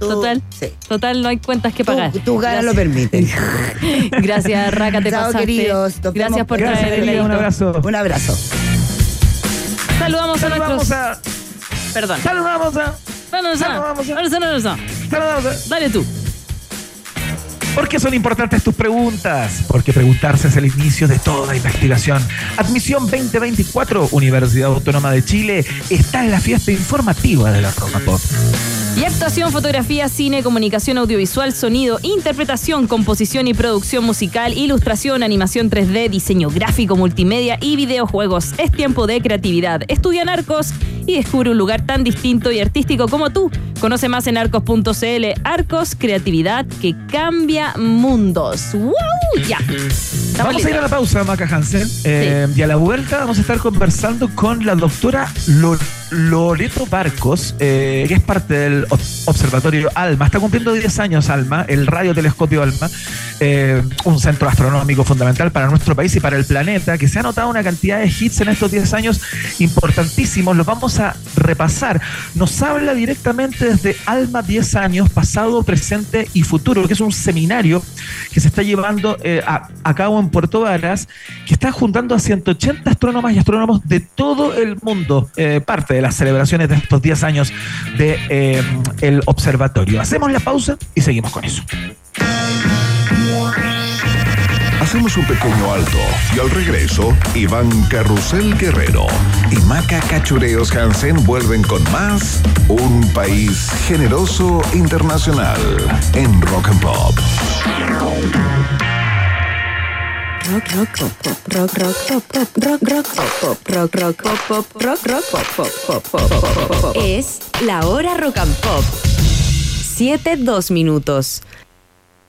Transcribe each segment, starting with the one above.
No, tú- Total. sí. Total, no hay cuentas que pagar. Tu, tu gana lo Gracias. permite. Gracias, Raca, te Chao, pasaste. queridos. Nos Gracias vemos por pronto. traer el querida, un abrazo. Un abrazo. Saludamos a Saludamos nuestros. a. Perdón. Saludamos a. Saludamos a- a. Saludamos a. Dale tú. ¿Por qué son importantes tus preguntas? Porque preguntarse es el inicio de toda investigación. Admisión 2024, Universidad Autónoma de Chile, está en la fiesta informativa de la Roca Pop. Y actuación, fotografía, cine, comunicación audiovisual, sonido, interpretación, composición y producción musical, ilustración, animación 3D, diseño gráfico, multimedia y videojuegos. Es tiempo de creatividad. Estudia en Arcos y descubre un lugar tan distinto y artístico como tú. Conoce más en arcos.cl. Arcos, creatividad que cambia mundos. ¡Wow! Ya. Estamos Vamos a ir a la pausa, Maca Hansen. Eh, Y a la vuelta vamos a estar conversando con la doctora Lo- Loreto Barcos, eh, que es parte del ob- Observatorio ALMA. Está cumpliendo 10 años ALMA, el radiotelescopio ALMA, eh, un centro astronómico fundamental para nuestro país y para el planeta, que se ha notado una cantidad de hits en estos 10 años importantísimos. Los vamos a repasar. Nos habla directamente desde ALMA 10 años, pasado, presente y futuro, que es un seminario que se está llevando eh, a, cabo en Puerto Varas, que está juntando a 180 astrónomas y astrónomos de todo el mundo, eh, parte de las celebraciones de estos 10 años de eh, observatorio. Hacemos la pausa y seguimos con eso. Hacemos un pequeño alto y al regreso, Iván Carrusel Guerrero y Maca Cachureos Hansen vuelven con más Un País Generoso Internacional en Rock and Pop. Rock, rock, pop, pop, rock, rock, pop, pop, rock, rock, pop, pop, rock, rock, pop, pop, rock, rock, pop, pop, pop, pop, pop, pop, pop. Es la hora rock and pop. Siete, dos minutos.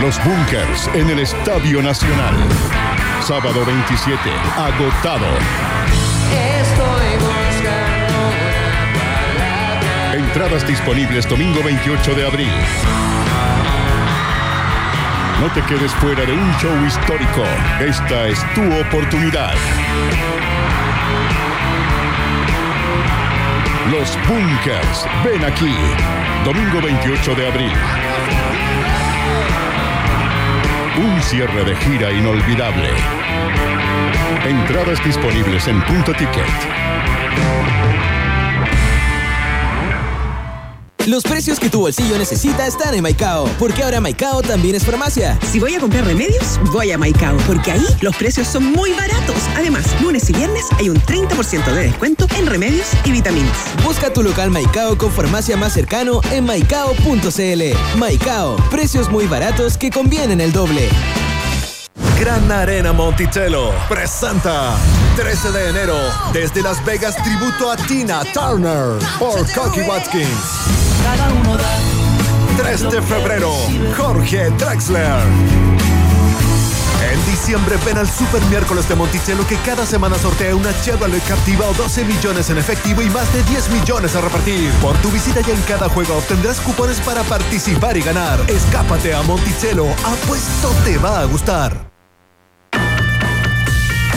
Los Bunkers en el Estadio Nacional. Sábado 27, agotado. Entradas disponibles domingo 28 de abril. No te quedes fuera de un show histórico. Esta es tu oportunidad. Los Bunkers, ven aquí. Domingo 28 de abril. Un cierre de gira inolvidable. Entradas disponibles en punto ticket. Los precios que tu bolsillo necesita están en Maicao, porque ahora Maicao también es farmacia. Si voy a comprar remedios, voy a Maicao, porque ahí los precios son muy baratos. Además, lunes y viernes hay un 30% de descuento en remedios y vitaminas. Busca tu local Maicao con farmacia más cercano en maicao.cl. Maicao, precios muy baratos que convienen el doble. Gran Arena Monticello presenta 13 de enero desde Las Vegas tributo a Tina Turner por Cocky Watkins. 3 de febrero, Jorge Drexler. En diciembre ven al Super Miércoles de Monticello que cada semana sortea una Chevrolet Captiva o 12 millones en efectivo y más de 10 millones a repartir. Por tu visita ya en cada juego obtendrás cupones para participar y ganar. Escápate a Monticello, apuesto te va a gustar.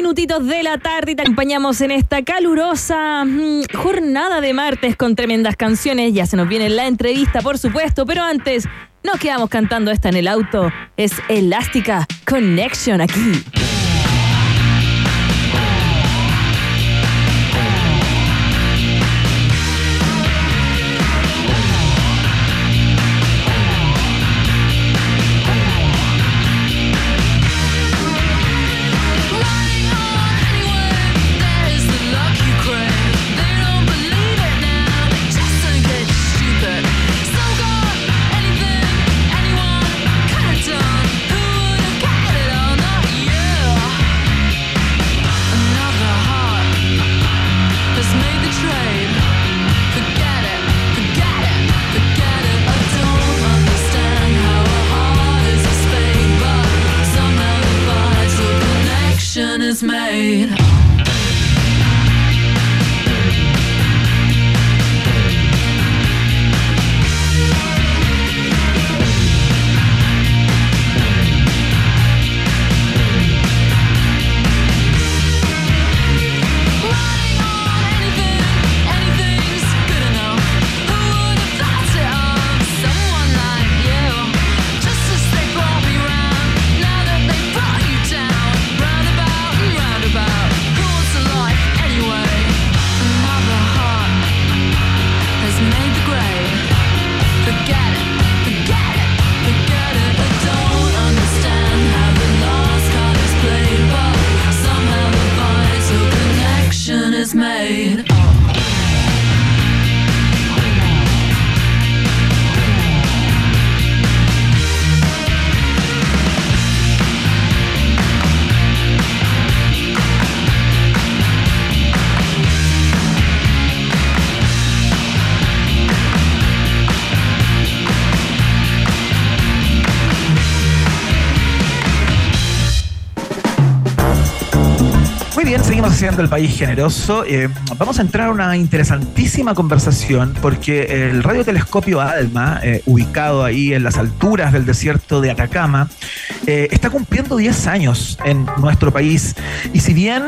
minutitos. de la tarde y te acompañamos en esta calurosa mm, jornada de martes con tremendas canciones. Ya se nos viene la entrevista, por supuesto, pero antes nos quedamos cantando esta en el auto. Es Elástica Connection aquí. El país generoso, eh, vamos a entrar a una interesantísima conversación porque el radiotelescopio ALMA, eh, ubicado ahí en las alturas del desierto de Atacama, eh, está cumpliendo 10 años en nuestro país. Y si bien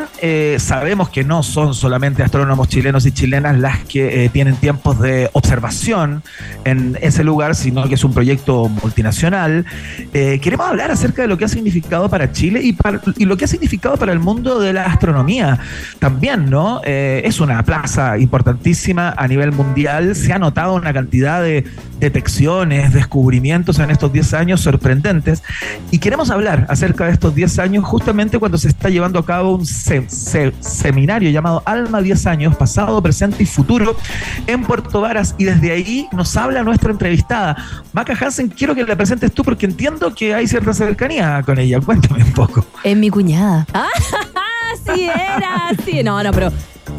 sabemos que no son solamente astrónomos chilenos y chilenas las que tienen tiempos de observación en ese lugar, sino que es un proyecto multinacional, queremos hablar acerca de lo que ha significado para Chile y, y lo que ha significado para el mundo de la astronomía también, ¿no? Eh, es una plaza importantísima a nivel mundial. Se ha notado una cantidad de detecciones, descubrimientos en estos 10 años sorprendentes. Y queremos hablar acerca de estos 10 años justamente cuando se está llevando a cabo un seminario llamado Alma 10 años, pasado, presente y futuro en Puerto Varas. Y desde ahí nos habla nuestra entrevistada. Maca Hansen, quiero que la presentes tú porque entiendo que hay cierta cercanía con ella. Cuéntame un poco. Es mi cuñada. ¡Ah! sí era, sí. No, no, pero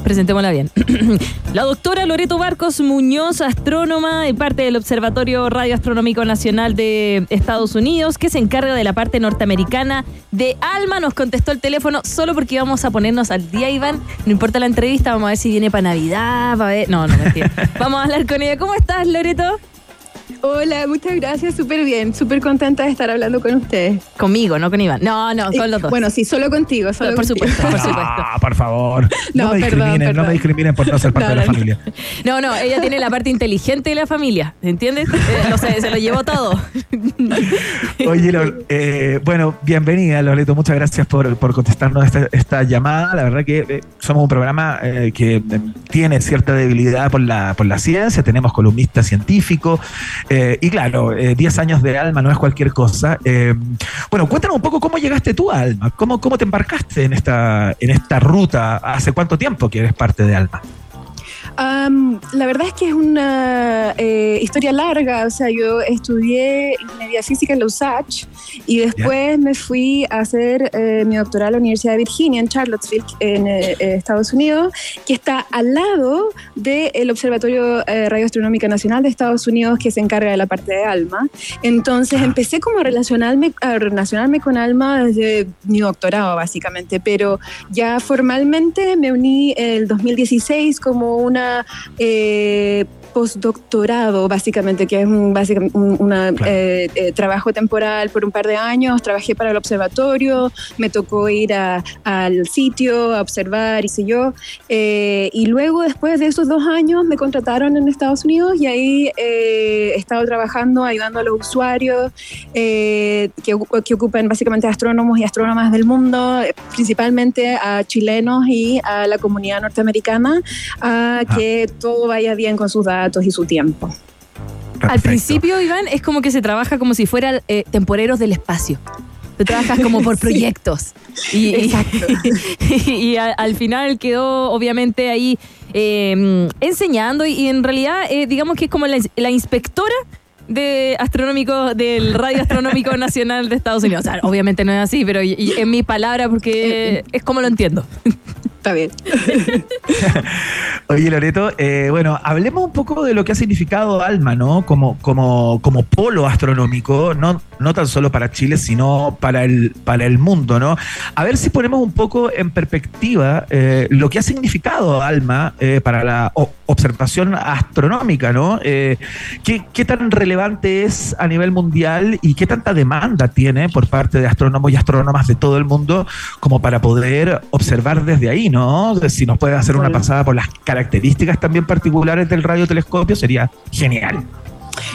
presentémosla bien. La doctora Loreto Barcos Muñoz, astrónoma y parte del Observatorio Radioastronómico Nacional de Estados Unidos, que se encarga de la parte norteamericana de Alma, nos contestó el teléfono solo porque íbamos a ponernos al día, Iván. No importa la entrevista, vamos a ver si viene para Navidad, para ver... No, no, mentira. vamos a hablar con ella. ¿Cómo estás, Loreto? Hola, muchas gracias, súper bien, súper contenta de estar hablando con ustedes. Conmigo, no con Iván. No, no, con los dos. Bueno, sí, solo contigo, solo por supuesto, por supuesto. Ah, por favor. No, me discriminen, no me discriminen por no ser parte de la familia. No, no, ella tiene la parte inteligente de la familia, ¿entiendes? Eh, no sé, se lo llevó todo. Oye, eh, bueno, bienvenida, Loreto, muchas gracias por, contestarnos esta, llamada. La verdad que eh, somos un programa que tiene cierta debilidad por la, por la ciencia, tenemos columnistas científicos, eh, y claro, 10 eh, años de Alma no es cualquier cosa. Eh, bueno, cuéntanos un poco cómo llegaste tú a Alma, cómo, cómo te embarcaste en esta, en esta ruta, hace cuánto tiempo que eres parte de Alma la verdad es que es una eh, historia larga, o sea, yo estudié ingeniería física en la USACH y después me fui a hacer eh, mi doctorado a la Universidad de Virginia en Charlottesville, en eh, Estados Unidos, que está al lado del Observatorio Radioastronómica Nacional de Estados Unidos, que se encarga de la parte de ALMA. Entonces empecé como a relacionarme, a relacionarme con ALMA desde mi doctorado, básicamente, pero ya formalmente me uní el 2016 como una eh, postdoctorado, básicamente, que es un, básicamente un una, eh, eh, trabajo temporal por un par de años. Trabajé para el observatorio, me tocó ir a, al sitio a observar y sé yo. Eh, y luego, después de esos dos años, me contrataron en Estados Unidos y ahí he estado trabajando, ayudando a los usuarios que, que ocupan básicamente astrónomos y astrónomas del mundo, principalmente a chilenos y a la comunidad norteamericana, a que todo vaya bien con sus datos y su tiempo. Al principio, Iván, es como que se trabaja como si fueran eh, temporeros del espacio. Tú trabajas como por proyectos. Y, Exacto. y, al, final quedó obviamente ahí em, enseñando y, en realidad eh, digamos que es como la, inspectora de astronómico del Radio Astronómico Nacional de Estados Unidos. O sea, obviamente no es así, pero en mi palabra porque es como lo entiendo. Está bien. Oye, Loreto, eh, bueno, hablemos un poco de lo que ha significado Alma, ¿no? Como, como, como polo astronómico, no, no tan solo para Chile, sino para el, para el mundo, ¿no? A ver si ponemos un poco en perspectiva eh, lo que ha significado Alma eh, para la observación astronómica, ¿no? ¿qué, ¿Qué tan relevante es a nivel mundial y qué tanta demanda tiene por parte de astrónomos y astrónomas de todo el mundo como para poder observar desde ahí, ¿no? Si nos puede hacer una pasada por las características también particulares del radiotelescopio, sería genial.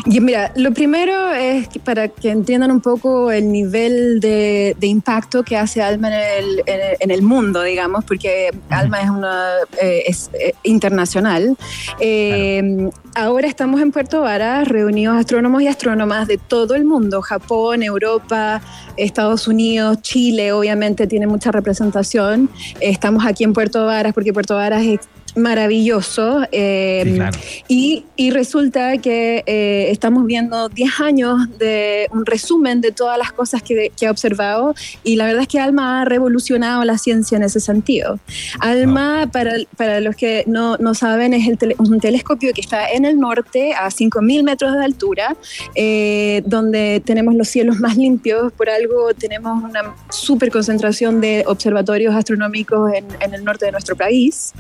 Y mira, lo primero es para que entiendan un poco el nivel de, impacto que hace ALMA en el, mundo, digamos, porque ALMA es una eh, es, eh, internacional. Eh, ahora estamos en Puerto Varas, reunidos astrónomos y astrónomas de todo el mundo, Japón, Europa, Estados Unidos, Chile, obviamente tiene mucha representación. Estamos aquí en Puerto Varas porque Puerto Varas es maravilloso. Eh, y, resulta que eh, estamos viendo 10 años de un resumen de todas las cosas que, que, ha observado y la verdad es que ALMA ha revolucionado la ciencia en ese sentido. ALMA, para, para, los que no, no saben, es el un telescopio que está en el norte a 5.000 metros de altura, eh, donde tenemos los cielos más limpios. Por algo tenemos una super concentración de observatorios astronómicos en, en el norte de nuestro país.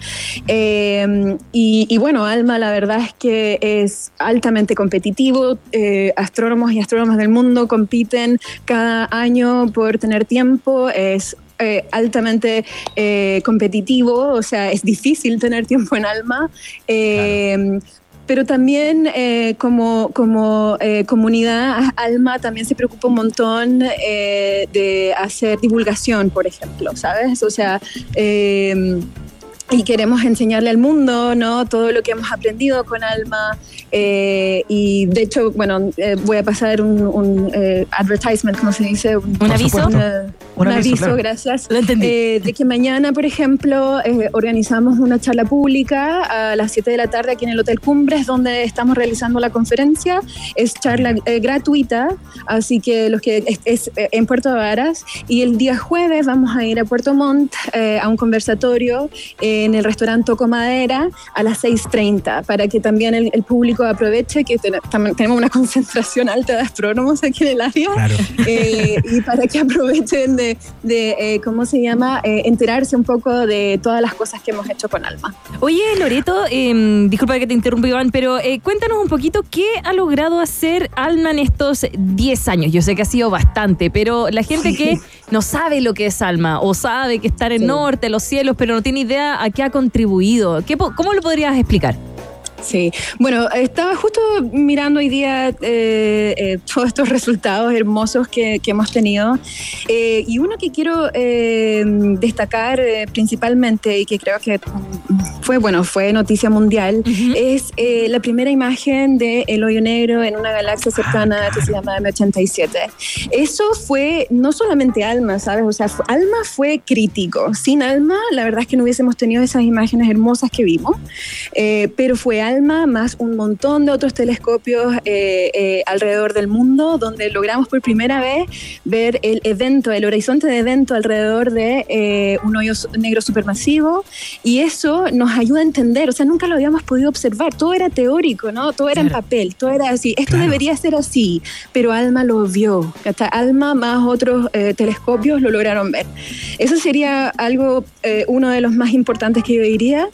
Em, y, bueno, ALMA la verdad es que es altamente competitivo. Eh, astrónomos y astrónomas del mundo compiten cada año por tener tiempo. Es eh, altamente eh, competitivo, o sea, es difícil tener tiempo en Alma. Em, pero también como, como comunidad, Alma también se preocupa un montón de hacer divulgación, por ejemplo, ¿sabes? O sea, em, y queremos enseñarle al mundo ¿no? todo lo que hemos aprendido con Alma. Eh, y de hecho, bueno, eh, voy a pasar un, un eh, advertisement, ¿cómo se dice? Un, aviso. Un, aviso, gracias. de que mañana, por ejemplo, organizamos una charla pública a las 7 de la tarde aquí en el Hotel Cumbres, donde estamos realizando la conferencia. Es charla gratuita, así que los que es, en Puerto Varas. Y el día jueves vamos a ir a Puerto Montt a un conversatorio en el restaurante Toco Madera a las 6.30 para que también el, público aproveche que tenemos una concentración alta de astrónomos aquí en el área eh, y para que aprovechen de, eh, ¿cómo se llama?, eh, enterarse un poco de todas las cosas que hemos hecho con Alma. Oye, Loreto, em, disculpa que te interrumpa, Iván, pero cuéntanos un poquito qué ha logrado hacer Alma en estos 10 años. Yo sé que ha sido bastante, pero la gente que no sabe lo que es Alma o sabe que está en el norte, los cielos, pero no tiene idea a qué ha contribuido. ¿Qué, ¿Cómo lo podrías explicar? Sí, bueno, estaba justo mirando hoy día eh, eh, todos estos resultados hermosos que, hemos tenido eh, y uno que quiero destacar principalmente y que creo que fue, bueno, fue noticia mundial es la primera imagen de el hoyo negro en una galaxia cercana ah, que se llama M87. Eso fue no solamente Alma, ¿sabes? O sea, Alma fue crítico. Sin Alma, la verdad es que no hubiésemos tenido esas imágenes hermosas que vimos, pero fue ALMA, más un montón de otros telescopios eh, eh, alrededor del mundo, donde logramos por primera vez ver el evento, el horizonte de evento alrededor de eh, un hoyo negro supermasivo, y eso nos ayuda a entender, o sea, nunca lo habíamos podido observar, todo era teórico, ¿no? Todo era en papel, todo era así, esto debería ser así, pero ALMA lo vio, hasta ALMA más otros telescopios lo lograron ver. Eso sería algo, uno de los más importantes que yo diría,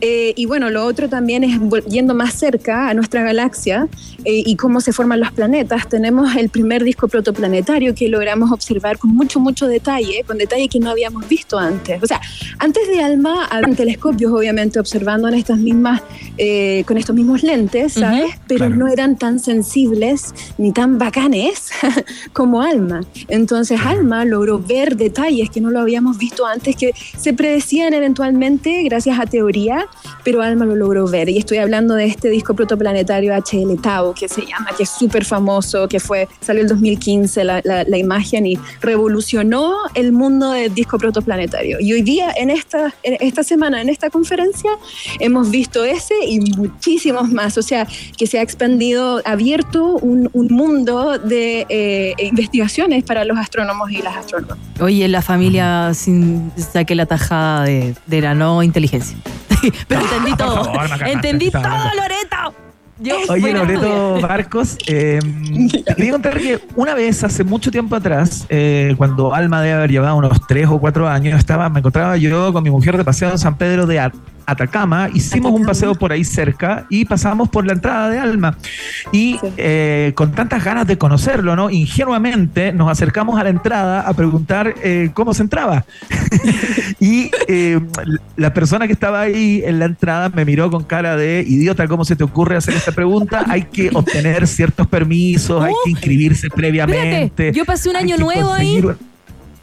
y bueno, lo otro también es yendo más cerca a nuestra galaxia eh, y cómo se forman los planetas, tenemos el primer disco protoplanetario que logramos observar con mucho, mucho detalle, con detalle que no habíamos visto antes. O sea, antes de ALMA, había telescopios, obviamente, observando en estas mismas, eh, con estos mismos lentes, ¿sabes? Pero no eran tan sensibles ni tan bacanes como ALMA. Entonces, ALMA logró ver detalles que no lo habíamos visto antes, que se predecían eventualmente gracias a teoría, pero ALMA lo logró ver. Y estoy hablando de este disco protoplanetario HL Tau, que se llama, que es súper famoso, que fue, salió el 2015 la, la, imagen y revolucionó el mundo del disco protoplanetario. Y hoy día, en esta, en esta semana, en esta conferencia, hemos visto ese y muchísimos más. O sea, que se ha expandido, abierto un, un mundo de eh, investigaciones para los astrónomos y las astrónomas. Oye, la familia sin saque la tajada de, de la no inteligencia. Pero entendí todo. entendí todo, Loreto. Oye, Loreto Barcos, eh, quería contar que una vez, hace mucho tiempo atrás, eh, cuando Alma debe haber llevado unos tres o cuatro años, estaba, me encontraba yo con mi mujer de paseo en San Pedro de Atacama, hicimos un paseo por ahí cerca y pasamos por la entrada de Alma. Y eh, con tantas ganas de conocerlo, ¿no? Ingenuamente nos acercamos a la entrada a preguntar eh, cómo se entraba. y eh, la persona que estaba ahí en la entrada me miró con cara de idiota, ¿cómo se te ocurre hacer esta pregunta? Hay que obtener ciertos permisos, hay que inscribirse previamente. yo pasé un año nuevo ahí.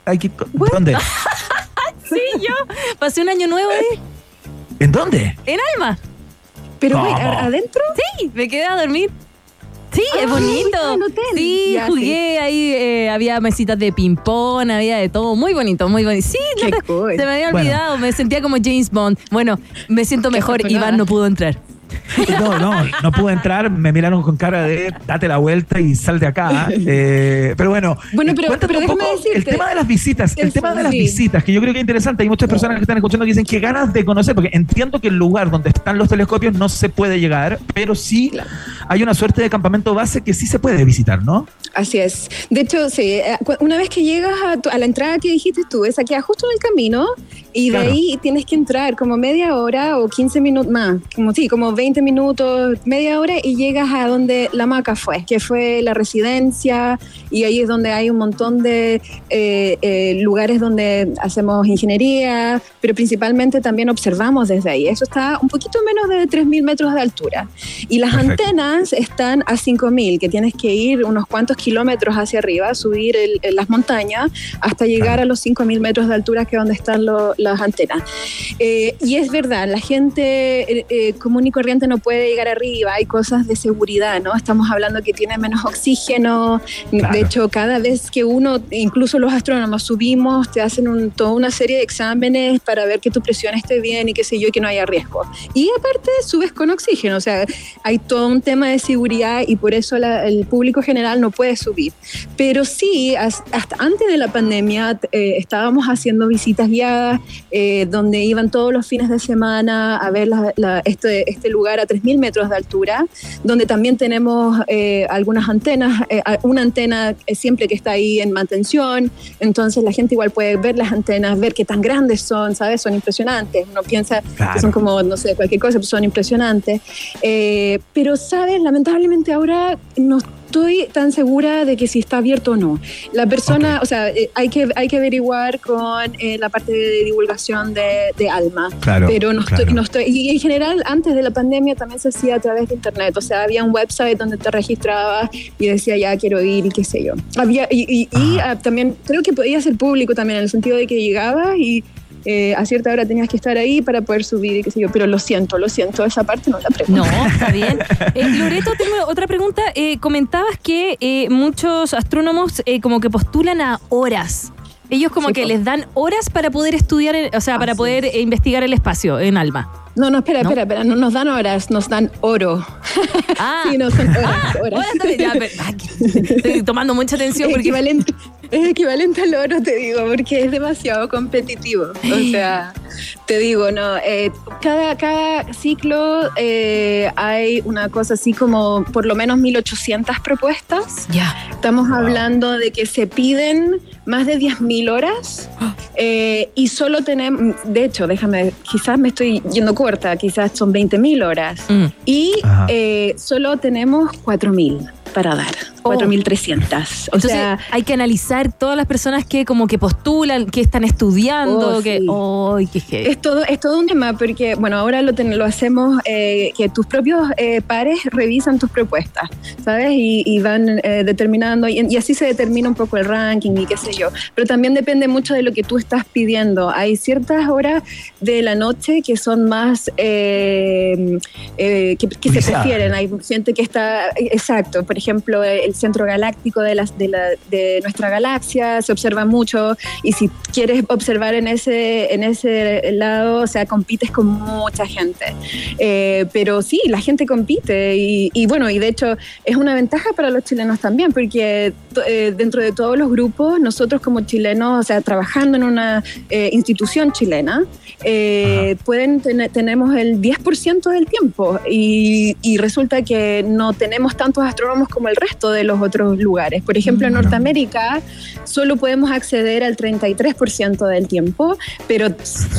Hay que, ¿Dónde? sí, yo pasé un año nuevo ahí. ¿En dónde? En Alma. ¿Pero adentro? Sí, me quedé a dormir. Sí, es bonito. Sí, jugué ahí, eh, había mesitas de ping-pong, había de todo. Muy bonito, muy bonito. Sí, se me había olvidado, me sentía como James Bond. Bueno, me siento mejor, Iván no pudo entrar. No, no, no pude entrar, me miraron con cara de date la vuelta y sal de acá. Eh, pero bueno, bueno pero, pero un poco el tema de las visitas, el tema de las visitas, que yo creo que es interesante. Hay muchas personas que están escuchando que dicen que ganas de conocer, porque entiendo que el lugar donde están los telescopios no se puede llegar, pero sí hay una suerte de campamento base que sí se puede visitar, ¿no? Así es. De hecho, sí, eh, una vez que llegas a, la entrada que dijiste tú, es aquí justo en el camino y de ahí tienes que entrar como media hora o 15 minutos más, como sí, como 20 minutos, media hora y llegas a donde la maca fue, que fue la residencia y ahí es donde hay un montón de eh, eh, lugares donde hacemos ingeniería, pero principalmente también observamos desde ahí. Eso está un poquito menos de 3.000 metros de altura. Y las antenas están a 5.000, que tienes que ir unos cuantos kilómetros hacia arriba, subir las montañas hasta llegar a los 5.000 metros de altura, que es donde están las antenas. Eh, y es verdad, la gente común y corriente no puede llegar arriba, hay cosas de seguridad, ¿no? Estamos hablando que tiene menos oxígeno, de hecho, cada vez que uno, incluso los astrónomos, subimos, te hacen un, toda una serie de exámenes para ver que tu presión esté bien y qué sé yo, que no haya riesgo. Y aparte, subes con oxígeno, o sea, hay todo un tema de seguridad y por eso el público general no puede subir. Pero sí, hasta antes de la pandemia eh, estábamos haciendo visitas guiadas eh, donde iban todos los fines de semana a ver este, este lugar a 3.000 metros de altura, donde también tenemos eh, algunas antenas, una antena siempre que está ahí en mantención, entonces la gente igual puede ver las antenas, ver qué tan grandes son, ¿sabes? Son impresionantes. Uno piensa que son como, no sé, cualquier cosa, pero son impresionantes. pero, ¿sabes? Lamentablemente ahora nos estoy tan segura de que si está abierto o no. La persona, o sea, eh, hay que, hay que averiguar con eh, la parte de divulgación de, de Alma. Claro, pero no estoy, no estoy, y en general antes de la pandemia también se hacía a través de internet, o sea, había un website donde te registrabas y decía ya quiero ir y qué sé yo. Había, y, y, ah, también creo que podía ser público también en el sentido de que llegabas y eh, a cierta hora tenías que estar ahí para poder subir y qué sé yo, pero lo siento, lo siento, esa parte no la pregunto. No, está bien. Eh, Loreto, tengo otra pregunta. Eh, comentabas que muchos astrónomos como que postulan a horas. Ellos como que les dan horas para poder estudiar, o sea, para poder investigar el espacio en ALMA. No, no, espera, espera, espera, no nos dan horas, nos dan oro. Ah, sí, no son horas. Ah, horas. ya, ah, estoy tomando mucha atención. porque... equivalente, es equivalente al oro, te digo, porque es demasiado competitivo. O sea, te digo, no, eh, cada, cada ciclo eh, hay una cosa así como por lo menos 1800 propuestas. Ya. Estamos hablando de que se piden más de 10.000 horas eh, y solo tenemos, de hecho, déjame, quizás me estoy yendo corta, quizás son 20.000 horas Mm. y eh, solo tenemos 4.000 para dar, 4.300. O Entonces sea, hay que analizar todas las personas que como que postulan, que están estudiando, Oh, que... sí. Es todo, es todo un tema porque, bueno, ahora lo, ten- lo hacemos eh, que tus propios eh, pares revisan tus propuestas, ¿sabes? Y, y van eh, determinando, y, y así se determina un poco el ranking y qué sé yo. Pero también depende mucho de lo que tú estás pidiendo. Hay ciertas horas de la noche que son más, eh, eh, que, que se prefieren. Hay gente que está, exacto, por ejemplo, el centro galáctico de, las, de, la, de nuestra galaxia se observa mucho y si quieres observar en ese, en ese lado, o sea, compites con mucha gente. Eh, pero sí, la gente compite y, y bueno, y de hecho es una ventaja para los chilenos también, porque eh, dentro de todos los grupos, nosotros como chilenos, o sea, trabajando en una eh, institución chilena, eh, pueden tenemos el 10% del tiempo y, y resulta que no tenemos tantos astrónomos como el resto de los otros lugares. Por ejemplo, en Norteamérica solo podemos acceder al 33% del tiempo, pero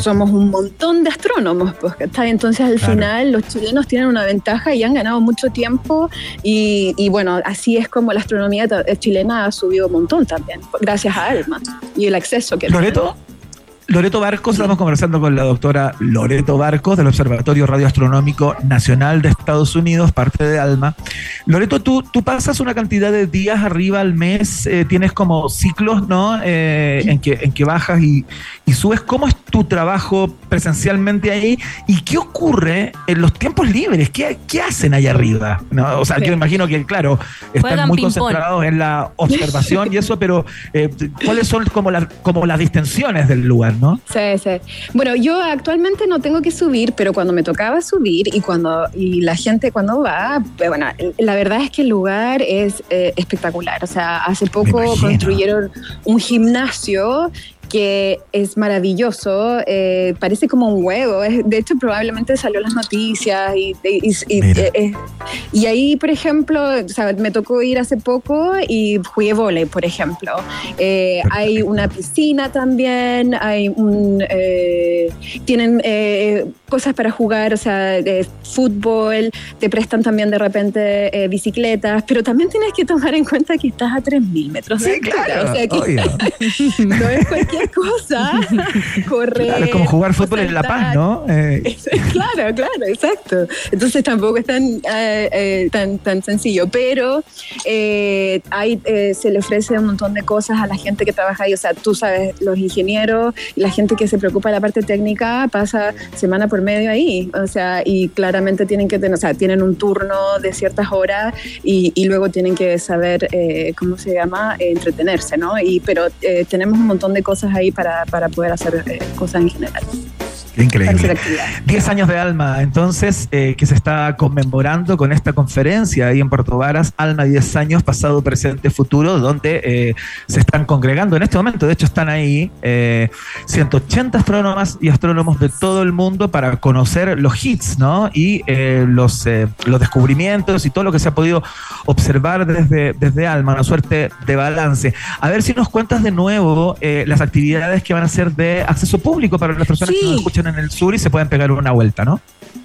somos un montón de astrónomos, pues. Entonces al Claro. final los chilenos tienen una ventaja y han ganado mucho tiempo y, y bueno, así es como la astronomía chilena ha subido un montón también, gracias a ALMA y el acceso que Loreto, Loreto Barcos, estamos conversando con la doctora Loreto Barcos del Observatorio Radioastronómico Nacional de Estados Unidos, parte de ALMA. Loreto, tú, tú pasas una cantidad de días arriba al mes, eh, tienes como ciclos, ¿no? Eh, en, que, en que bajas y, y subes. ¿Cómo es tu trabajo presencialmente ahí? ¿Y qué ocurre en los tiempos libres? ¿Qué, qué hacen allá arriba? ¿No? O sea, yo imagino que, claro, están muy concentrados en la observación y eso, pero eh, ¿cuáles son como, las como las distensiones del lugar, no? Sí, sí. Bueno, yo actualmente no tengo que subir, pero cuando me tocaba subir y cuando y la gente cuando va, pues, bueno, la verdad es que el lugar es eh, espectacular. O sea, hace poco construyeron un gimnasio que es maravilloso, eh, parece como un huevo, es- de hecho probablemente salió las noticias y, y- y- Mira. eh, y ahí, por ejemplo, o sea, me tocó ir hace poco y jugué volei, por ejemplo. Eh, hay una piscina también, hay un, eh, tienen eh, cosas para jugar, o sea, de fútbol, te prestan también de repente eh, bicicletas, pero también tienes que tomar en cuenta que estás a 3.000 metros de Sí, claro, o sea, que no es cualquier cosa correr. Claro, es como jugar fútbol en La Paz, ¿no? Eh, Claro, claro, exacto. Entonces tampoco es tan, eh, tan, tan sencillo, pero hay, se le ofrece un montón de cosas a la gente que trabaja ahí. O sea, tú sabes, los ingenieros la gente que se preocupa de la parte técnica pasa semana por medio ahí. O sea, y claramente tienen que tener, o sea, tienen un turno de ciertas horas y, y luego tienen que saber, eh, ¿cómo se llama? Entretenerse, ¿no? Y, pero eh, tenemos un montón de cosas ahí para, para poder hacer eh, cosas en general. Increíble. Para hacer actividad. 10 años de Alma, entonces, eh, que se está conmemorando con esta conferencia ahí en Puerto Varas, Alma 10 años, pasado, presente, futuro, donde eh, se están congregando en este momento. De hecho, están ahí eh, 180 astrónomas y astrónomos de todo el mundo para conocer los hits, ¿no? Y eh, los, eh, los descubrimientos y todo lo que se ha podido observar desde, desde Alma, una suerte de balance. A ver si nos cuentas de nuevo eh, las actividades que van a ser de acceso público para las personas que nos escuchan en el sur y se pueden pegar una vuelta, ¿no?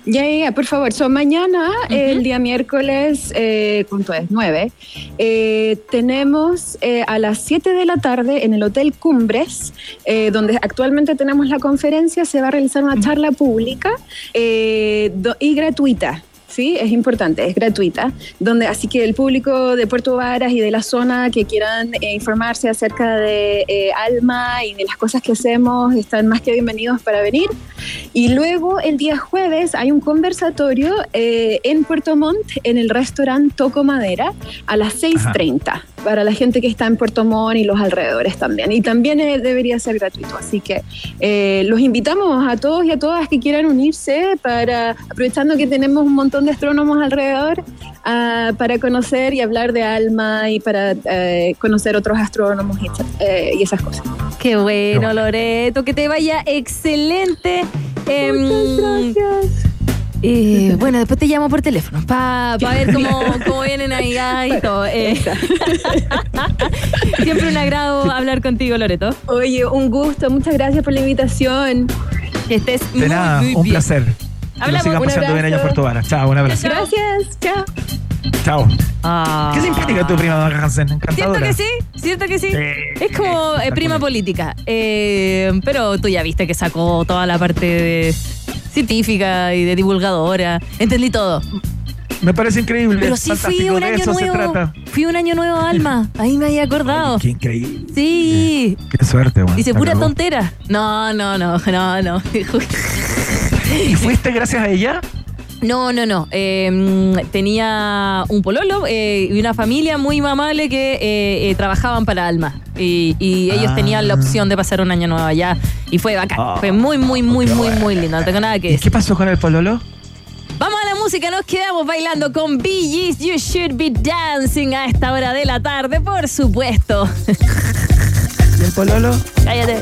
Ya, ya, ya, por favor. So, mañana, el día miércoles, eh, ¿cuánto es? 9. eh, tenemos eh, a las 7 de la tarde en el Hotel Cumbres, eh, donde actualmente tenemos la conferencia, se va a realizar una charla pública eh, do- y gratuita. Sí, es importante, es gratuita. Donde, así que el público de Puerto Varas y de la zona que quieran eh, informarse acerca de eh, Alma y de las cosas que hacemos están más que bienvenidos para venir. Y luego el día jueves hay un conversatorio eh, en Puerto Montt en el restaurante Toco Madera a las 6.30 para la gente que está en Puerto Montt y los alrededores también. Y también eh, debería ser gratuito. Así que eh, los invitamos a todos y a todas que quieran unirse para, aprovechando que tenemos un montón de astrónomos alrededor, ah, para conocer y hablar de alma y para eh, conocer otros astrónomos y, eh, y esas cosas. Qué bueno, Loreto, que te vaya excelente. Em, gracias. Eh, bueno, después te llamo por teléfono para ver cómo, cómo, vienen ahí y todo. Eh. Siempre un agrado hablar contigo, Loreto. Oye, un gusto. Muchas gracias por la invitación. Que estés De muy, nada, muy un bien. placer. Hablamos. Que lo sigan Un pasando bien allá en. Puerto Vara. Chao, un abrazo. Gracias. Chao. Chao. Ah. Qué simpática tu prima, Maca Hansen. ¿Cierto Encantadora. que sí? ¿Cierto que sí? Sí. Es como eh, prima política. Eh, pero tú ya viste que sacó toda la parte de científica y de divulgadora. Entendí todo. Me parece increíble. Pero sí fui un año nuevo. Fui un año nuevo, Alma. Ahí me había acordado. Qué increíble. Sí. Qué suerte, weón. Dice pura tontera. No, no, no, no, no. ¿Y fuiste gracias a ella? No, no, no. Eh, mm, tenía un pololo eh, y una familia muy amable que eh, eh, trabajaban para Alma. Y, y ellos Ah. tenían la opción de pasar un año nuevo allá. Y fue bacán. Ah, fue muy, muy, muy, muy, muy lindo. No tengo nada que ¿Y decir. qué pasó con el pololo? Vamos a la música, nos quedamos bailando con Gees, You Should Be Dancing a esta hora de la tarde, por supuesto. ¿Y el pololo? Cállate.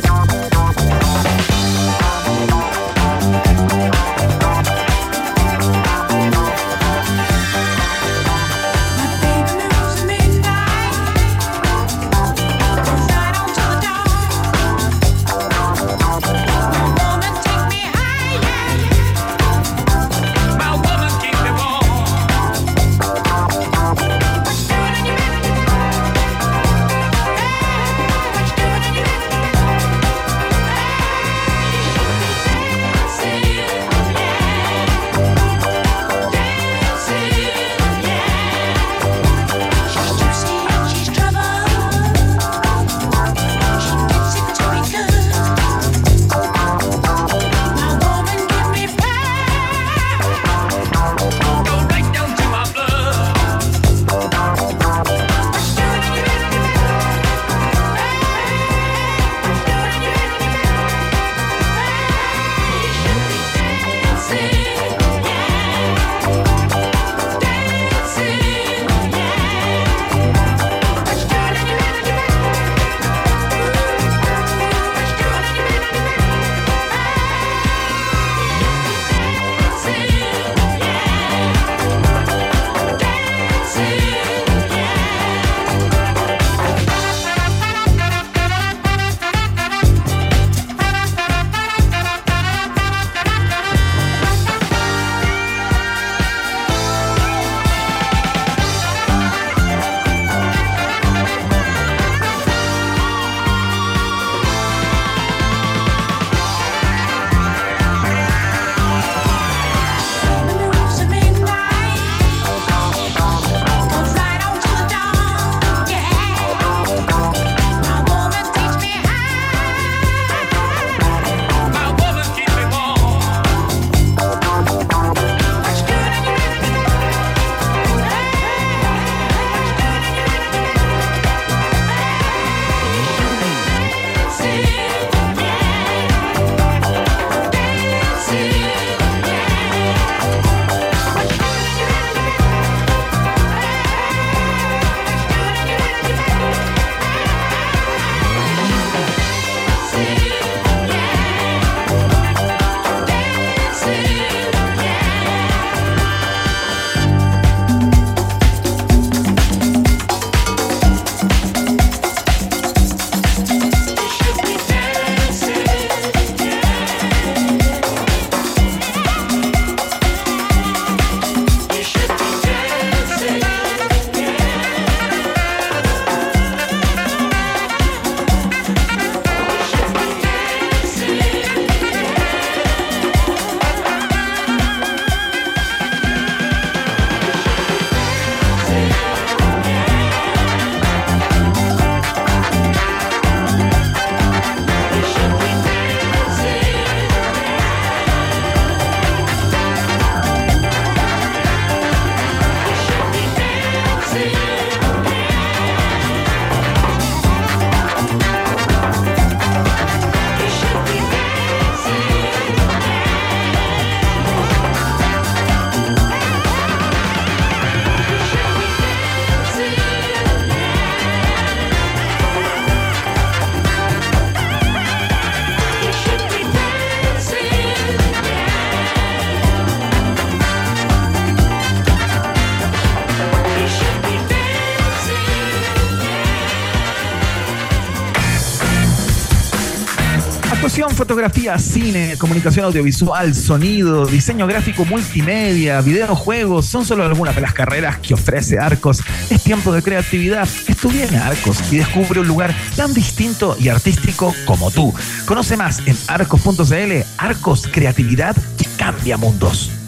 Fotografía, cine, comunicación audiovisual, sonido, diseño gráfico multimedia, videojuegos, son solo algunas de las carreras que ofrece Arcos. Es tiempo de creatividad. Estudia en Arcos y descubre un lugar tan distinto y artístico como tú. Conoce más en arcos.cl. Arcos, creatividad que cambia mundos.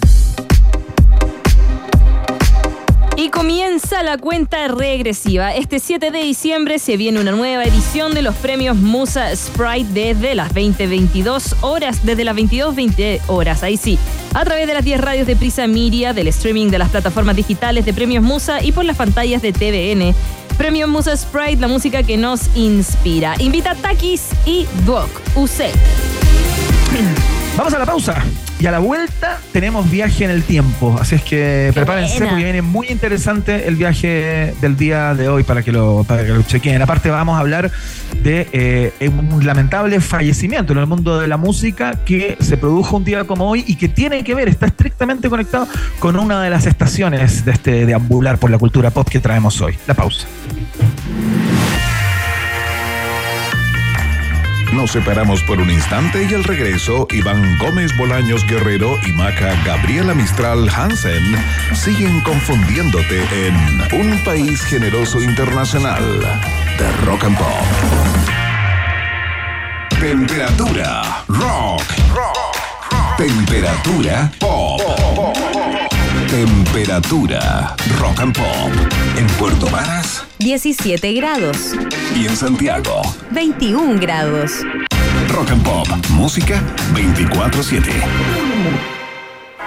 Comienza la cuenta regresiva. Este 7 de diciembre se viene una nueva edición de los premios Musa Sprite desde las 20-22 horas, desde las 22-20 horas, ahí sí, a través de las 10 radios de Prisa Miria, del streaming de las plataformas digitales de premios Musa y por las pantallas de TVN. Premios Musa Sprite, la música que nos inspira. Invita a Takis y Duoc UC. Vamos a la pausa. Y a la vuelta tenemos viaje en el tiempo. Así es que prepárense buena. porque viene muy interesante el viaje del día de hoy para que lo, para que lo chequen. Aparte vamos a hablar de eh, un lamentable fallecimiento en el mundo de la música que se produjo un día como hoy y que tiene que ver, está estrictamente conectado con una de las estaciones de este deambular por la cultura pop que traemos hoy. La pausa. Nos separamos por un instante y al regreso, Iván Gómez Bolaños Guerrero y Maca Gabriela Mistral Hansen siguen confundiéndote en Un País Generoso Internacional de Rock and Pop. Temperatura rock. Temperatura pop. Temperatura rock and pop. En Puerto Varas 17 grados, y en Santiago. 21 grados. Rock and Pop. Música 24-7.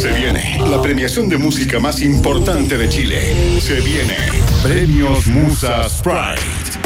Se viene la premiación de música más importante de Chile. Se viene Premios Musa Sprite.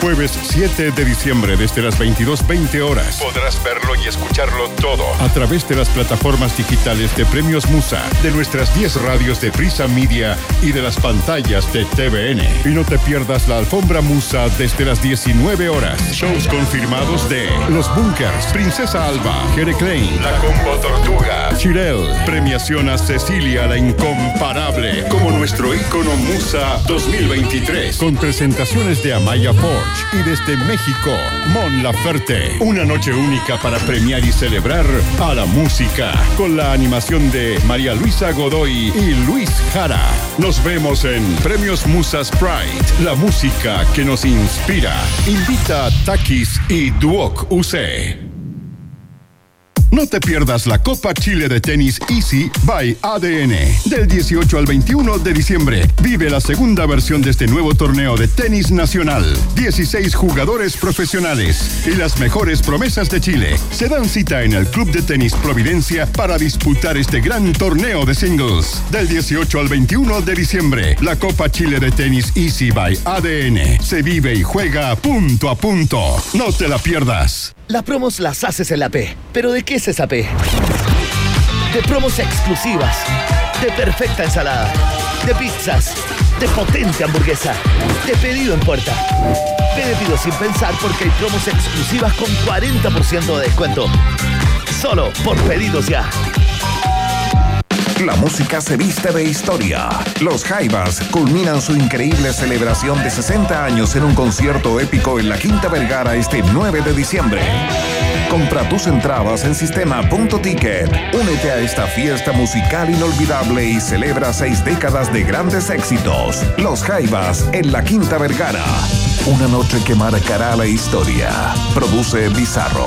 Jueves 7 de diciembre desde las 22.20 horas. Podrás verlo y escucharlo todo a través de las plataformas digitales de Premios Musa, de nuestras 10 radios de Prisa Media y de las pantallas de TVN. Y no te pierdas la alfombra Musa desde las 19 horas. Shows confirmados de Los Bunkers, Princesa Alba, Jere Klein, La Combo Tortuga, Chirel. Premiación a Cecilia la Incomparable como nuestro ícono Musa 2023. Con presentaciones de Amaya Y desde México, Mon Laferte. Una noche única para premiar y celebrar a la música con la animación de María Luisa Godoy y Luis Jara. Nos vemos en Premios Musa Sprite, la música que nos inspira. Invita a Takis y Duoc UC. No te pierdas la Copa Chile de Tenis Easy by ADN. Del 18 al 21 de diciembre, vive la segunda versión de este nuevo torneo de tenis nacional. 16 jugadores profesionales y las mejores promesas de Chile se dan cita en el Club de Tenis Providencia para disputar este gran torneo de singles. Del 18 al 21 de diciembre, la Copa Chile de Tenis Easy by ADN se vive y juega punto a punto. No te la pierdas. Las promos las haces en la P. ¿Pero de qué es esa P? De promos exclusivas, de perfecta ensalada, de pizzas, de potente hamburguesa, de pedido en puerta. Pide pido sin pensar porque hay promos exclusivas con 40% de descuento. Solo por pedidos ya. La música se viste de historia. Los Jaivas culminan su increíble celebración de 60 años en un concierto épico en la Quinta Vergara este 9 de diciembre. Compra tus entradas en sistema.ticket. Únete a esta fiesta musical inolvidable y celebra seis décadas de grandes éxitos. Los Jaivas en la Quinta Vergara. Una noche que marcará la historia. Produce Bizarro.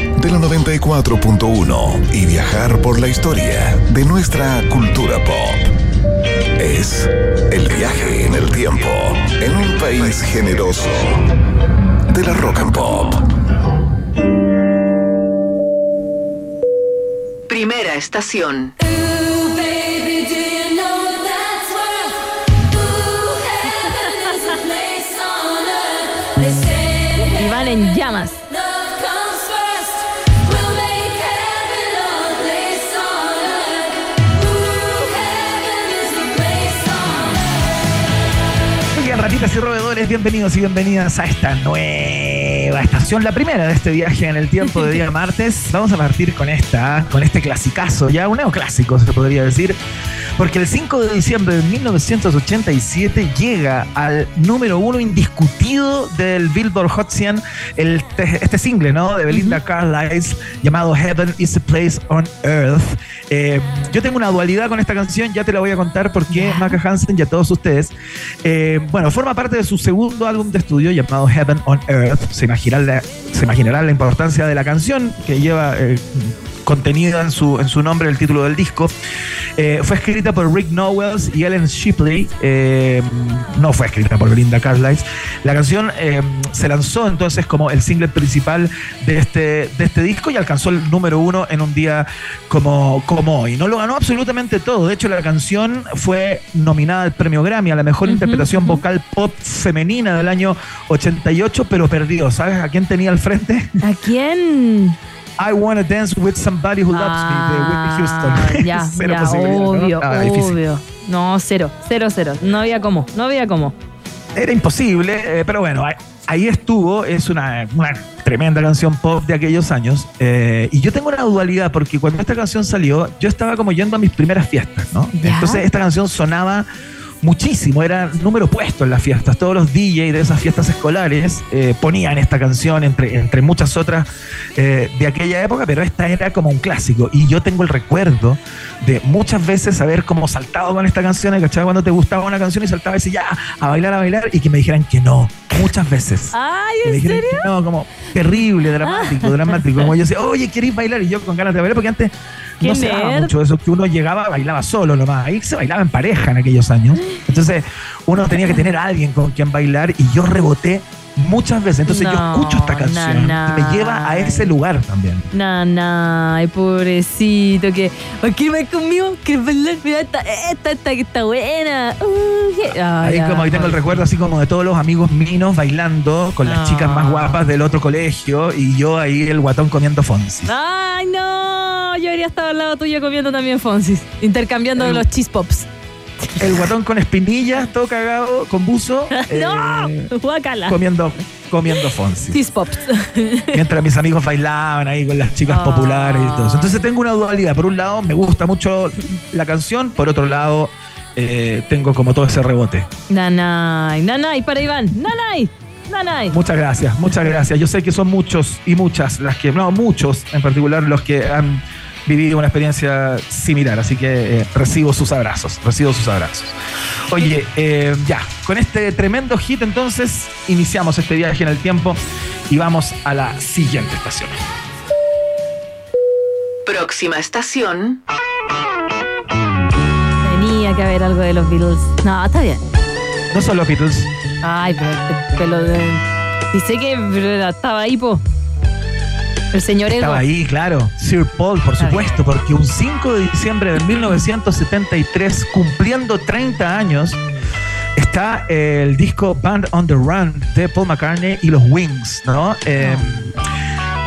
de la 94.1 y viajar por la historia de nuestra cultura pop. Es el viaje en el tiempo en un país generoso de la rock and pop. Primera estación. Iván en llamas. Ratitas y roedores, bienvenidos y bienvenidas a esta nueva estación, la primera de este viaje en el tiempo de día martes. Vamos a partir con esta, con este clasicazo, ya un neoclásico se podría decir, porque el 5 de diciembre de 1987 llega al número uno indiscutido del Billboard Hot 100 el, este single, ¿no? De Belinda Carlisle llamado Heaven is a Place on Earth. Eh, yo tengo una dualidad con esta canción, ya te la voy a contar porque Maca Hansen y a todos ustedes. Eh, bueno, forma parte de su segundo álbum de estudio llamado Heaven on Earth. Se imaginarán la, se imaginarán la importancia de la canción que lleva eh, contenida en su, en su nombre el título del disco. Eh, fue escrita por Rick Nowells y Ellen Shipley. Eh, no fue escrita por Belinda Carlisle. La canción eh, se lanzó entonces como el single principal de este, de este disco y alcanzó el número uno en un día como, como hoy. No lo ganó absolutamente todo. De hecho, la canción fue nominada al premio Grammy a la mejor interpretación vocal pop femenina del año 88, pero perdió. ¿Sabes a quién tenía al frente? ¿A quién? I Wanna Dance with Somebody Who Loves Me de Whitney Houston. Ah, Ya, Cero ya, posibilidad, ¿no? obvio, Ah, obvio. No, cero, cero, cero. No había cómo, no había cómo. Era imposible, eh, pero bueno, ahí- ahí estuvo. Es una, una tremenda canción pop de aquellos años. eh, y yo tengo una dualidad porque cuando esta canción salió, yo estaba como yendo a mis primeras fiestas, ¿no? Ya. Entonces esta canción sonaba muchísimo, era número puesto en las fiestas. Todos los DJs de esas fiestas escolares eh, ponían esta canción entre, entre muchas otras eh, de aquella época, pero esta era como un clásico. Y yo tengo el recuerdo de muchas veces haber como saltado con esta canción, ¿cachai? Cuando te gustaba una canción y saltaba y decía ya, a bailar, a bailar, y que me dijeran que no, muchas veces. Ay, Que me ¿en dijeran serio? que no, como terrible, dramático, dramático. Como yo decía, oye, ¿queréis bailar? Y yo con ganas de bailar, porque antes Qué no se daba mucho eso, que uno llegaba, bailaba solo nomás. Ahí se bailaba en pareja en aquellos años. Entonces, uno tenía que tener a alguien con quien bailar y yo reboté muchas veces. Entonces, yo escucho esta canción na, y me lleva a ese lugar también. Nana, ay, pobrecito, que. ¿Quieres bailar conmigo? ¿Quieres bailar? Mira, esta, esta, esta que está buena. Uh, Ahí como ahí tengo el recuerdo así como de todos los amigos minos bailando con las Ah. chicas más guapas del otro colegio y yo ahí el guatón comiendo Fonsi. Ay, no. Yo habría estado al lado tuyo comiendo también Fonsis, intercambiando El- los cheese pops. El guatón con espinillas, todo cagado, con buzo, ¡No! eh, Guácala. comiendo, comiendo Fonsi. Cheese pops. Mientras mis amigos bailaban ahí con las chicas populares y todo eso. Entonces tengo una dualidad. Por un lado, me gusta mucho la canción. Por otro lado, eh, tengo como todo ese rebote. Nanay, nanay para Iván. Nanay, nanay. Muchas gracias, muchas gracias. Yo sé que son muchos y muchas las que, no, muchos en particular los que han vivido una experiencia similar. Así que eh, recibo sus abrazos, recibo sus abrazos. Oye, eh, ya, con este tremendo hit entonces iniciamos este viaje en el tiempo y vamos a la siguiente estación. Próxima estación. Tenía que haber algo de los Beatles. No, está bien. No son los Beatles. Ay, pero este pelo de. Sé que estaba ahí, po. El señor. Estaba ahí, claro. Sir Paul, por supuesto, porque un 5 de diciembre de 1973, cumpliendo 30 años, está el disco Band on the Run de Paul McCartney y los Wings, ¿no? Eh,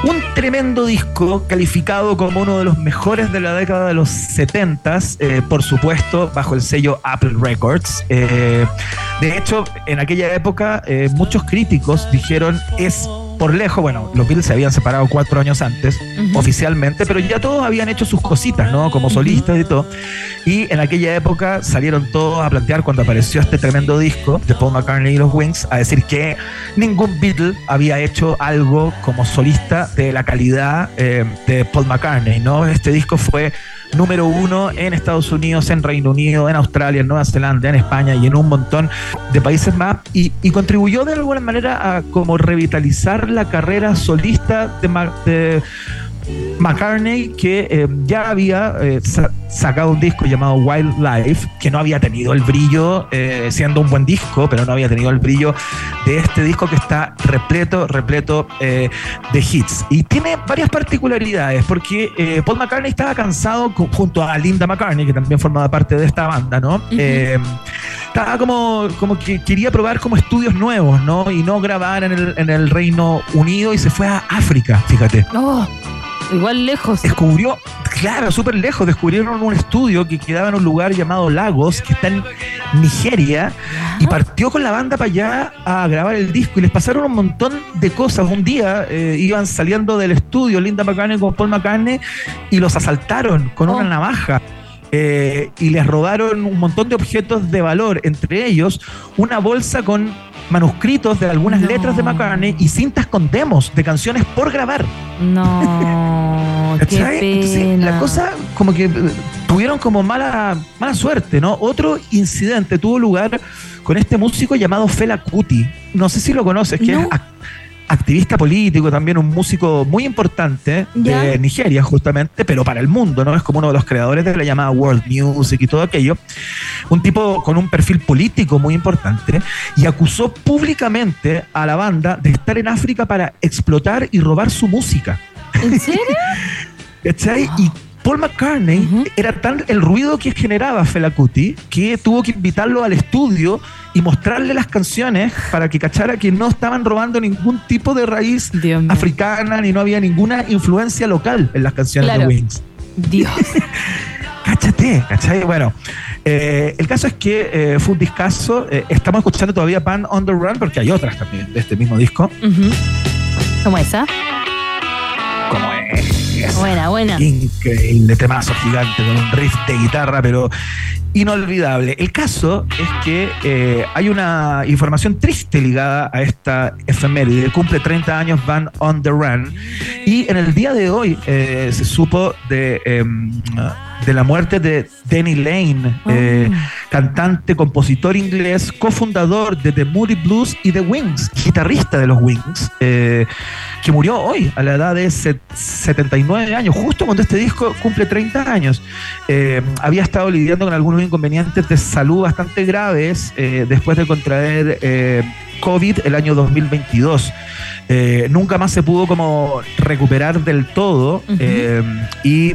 un tremendo disco calificado como uno de los mejores de la década de los 70, eh, por supuesto, bajo el sello Apple Records. Eh, de hecho, en aquella época, eh, muchos críticos dijeron es por lejos, bueno, los Beatles se habían separado cuatro años antes, oficialmente, pero ya todos habían hecho sus cositas, ¿no? Como solistas y todo. Y en aquella época salieron todos a plantear cuando apareció este tremendo disco de Paul McCartney y los Wings, a decir que ningún Beatle había hecho algo como solista de la calidad eh, de Paul McCartney, ¿no? Este disco fue número uno en Estados Unidos, en Reino Unido, en Australia, en Nueva Zelanda, en España y en un montón de países más. Y, contribuyó de alguna manera a como revitalizar la carrera solista de, de McCartney, que eh, ya había eh, sacado un disco llamado Wildlife, que no había tenido el brillo, eh, siendo un buen disco, pero no había tenido el brillo de este disco que está repleto, repleto de hits. Y tiene varias particularidades, porque Paul McCartney estaba cansado junto a Linda McCartney, que también formaba parte de esta banda, ¿no? estaba como, como que quería probar como estudios nuevos, ¿no? Y no grabar en el, en el Reino Unido y se fue a África, fíjate. Oh. Igual lejos. Descubrió, claro, súper lejos. Descubrieron un estudio que quedaba en un lugar llamado Lagos, que está en Nigeria, y partió con la banda para allá a grabar el disco. Y les pasaron un montón de cosas. Un día eh, iban saliendo del estudio Linda McCartney con Paul McCartney y los asaltaron con una oh. navaja. Eh, y les robaron un montón de objetos de valor, entre ellos una bolsa con manuscritos de algunas letras de McCartney y cintas con demos de canciones por grabar. No, qué la cosa como que eh, tuvieron como mala, mala suerte, ¿no? Otro incidente tuvo lugar con este músico llamado Fela Kuti. No sé si lo conoces, que es activista político, también un músico muy importante de Nigeria, justamente, pero para el mundo, ¿no? Es como uno de los creadores de la llamada World Music y todo aquello. Un tipo con un perfil político muy importante y acusó públicamente a la banda de estar en África para explotar y robar su música. ¿En serio? Y Paul McCartney era tan el ruido que generaba Fela Kuti que tuvo que invitarlo al estudio y mostrarle las canciones para que cachara que no estaban robando ningún tipo de raíz africana ni no había ninguna influencia local en las canciones de Wings. Dios. Cáchate, ¿cachai? Bueno, eh, el caso es que eh, fue un discazo. Eh, estamos escuchando todavía Pan on the Run porque hay otras también de este mismo disco. ¿Cómo esa? ¿Cómo es? Buena, buena. Increíble temazo gigante con un riff de guitarra, pero inolvidable. El caso es que eh, hay una información triste ligada a esta efeméride. Cumple 30 años Van on the Run. Y en el día de hoy eh, se supo de, em, de la muerte de Danny Lane, eh, ah. cantante, compositor inglés, cofundador de The Moody Blues y The Wings, guitarrista de los Wings que murió hoy a la edad de 79 años, justo cuando este disco cumple 30 años. Eh, había estado lidiando con algunos inconvenientes de salud bastante graves eh, después de contraer eh, COVID el año 2022. nunca más se pudo como recuperar del todo y